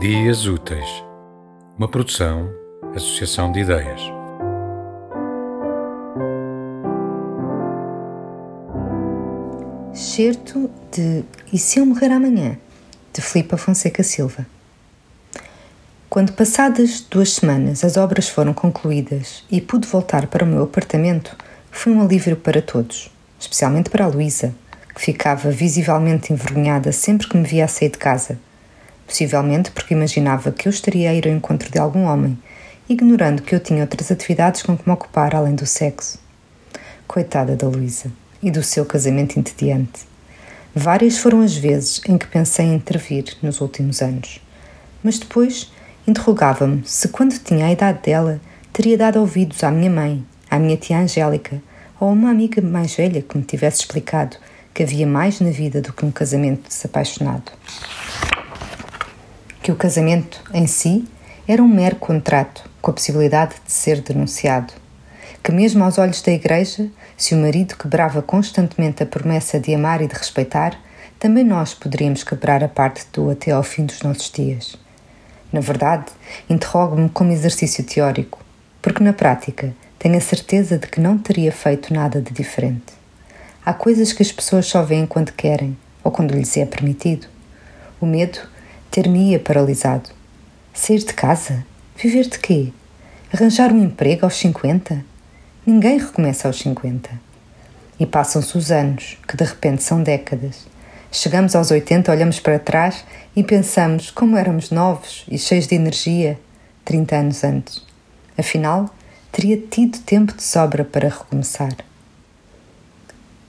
Dias Úteis, uma produção, associação de ideias. Certo de E se eu morrer amanhã? de Filipe Fonseca Silva. Quando passadas duas semanas as obras foram concluídas e pude voltar para o meu apartamento, foi um alívio para todos, especialmente para a Luísa, que ficava visivelmente envergonhada sempre que me via a sair de casa possivelmente porque imaginava que eu estaria a ir ao encontro de algum homem, ignorando que eu tinha outras atividades com que me ocupar além do sexo. Coitada da Luísa e do seu casamento entediante. Várias foram as vezes em que pensei em intervir nos últimos anos, mas depois interrogava-me se, quando tinha a idade dela, teria dado ouvidos à minha mãe, à minha tia Angélica ou a uma amiga mais velha que me tivesse explicado que havia mais na vida do que um casamento desapaixonado que o casamento em si era um mero contrato com a possibilidade de ser denunciado, que mesmo aos olhos da Igreja, se o marido quebrava constantemente a promessa de amar e de respeitar, também nós poderíamos quebrar a parte do até ao fim dos nossos dias. Na verdade, interrogo-me como exercício teórico, porque na prática tenho a certeza de que não teria feito nada de diferente. Há coisas que as pessoas só veem quando querem ou quando lhes é permitido. O medo ter-me-ia paralisado. Sair de casa? Viver de quê? Arranjar um emprego aos 50? Ninguém recomeça aos 50. E passam-se os anos, que de repente são décadas. Chegamos aos 80, olhamos para trás e pensamos como éramos novos e cheios de energia 30 anos antes. Afinal, teria tido tempo de sobra para recomeçar.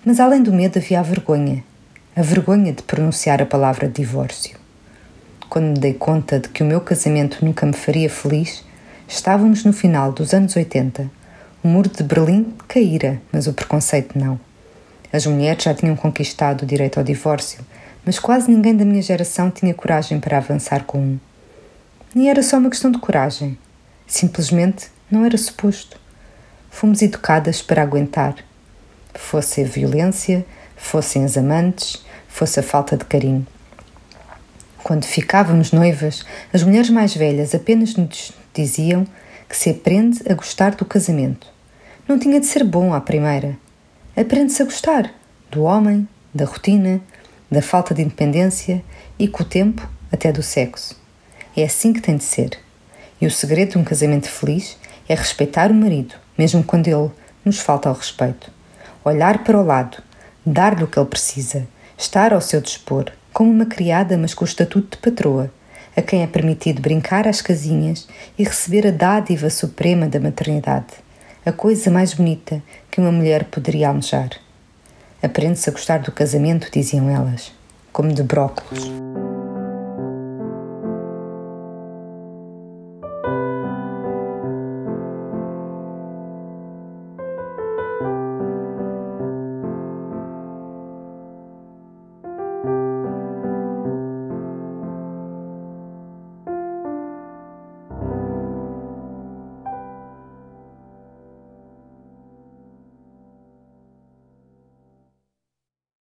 Mas além do medo havia a vergonha. A vergonha de pronunciar a palavra divórcio quando me dei conta de que o meu casamento nunca me faria feliz, estávamos no final dos anos 80. O muro de Berlim caíra, mas o preconceito não. As mulheres já tinham conquistado o direito ao divórcio, mas quase ninguém da minha geração tinha coragem para avançar com um. Nem era só uma questão de coragem. Simplesmente não era suposto. Fomos educadas para aguentar. Fosse a violência, fossem as amantes, fosse a falta de carinho. Quando ficávamos noivas, as mulheres mais velhas apenas nos diziam que se aprende a gostar do casamento. Não tinha de ser bom à primeira. Aprende-se a gostar do homem, da rotina, da falta de independência e, com o tempo, até do sexo. É assim que tem de ser. E o segredo de um casamento feliz é respeitar o marido, mesmo quando ele nos falta ao respeito. Olhar para o lado, dar-lhe o que ele precisa, estar ao seu dispor como uma criada, mas com o estatuto de patroa, a quem é permitido brincar às casinhas e receber a dádiva suprema da maternidade, a coisa mais bonita que uma mulher poderia almejar. Aprende-se a gostar do casamento, diziam elas, como de brócolos.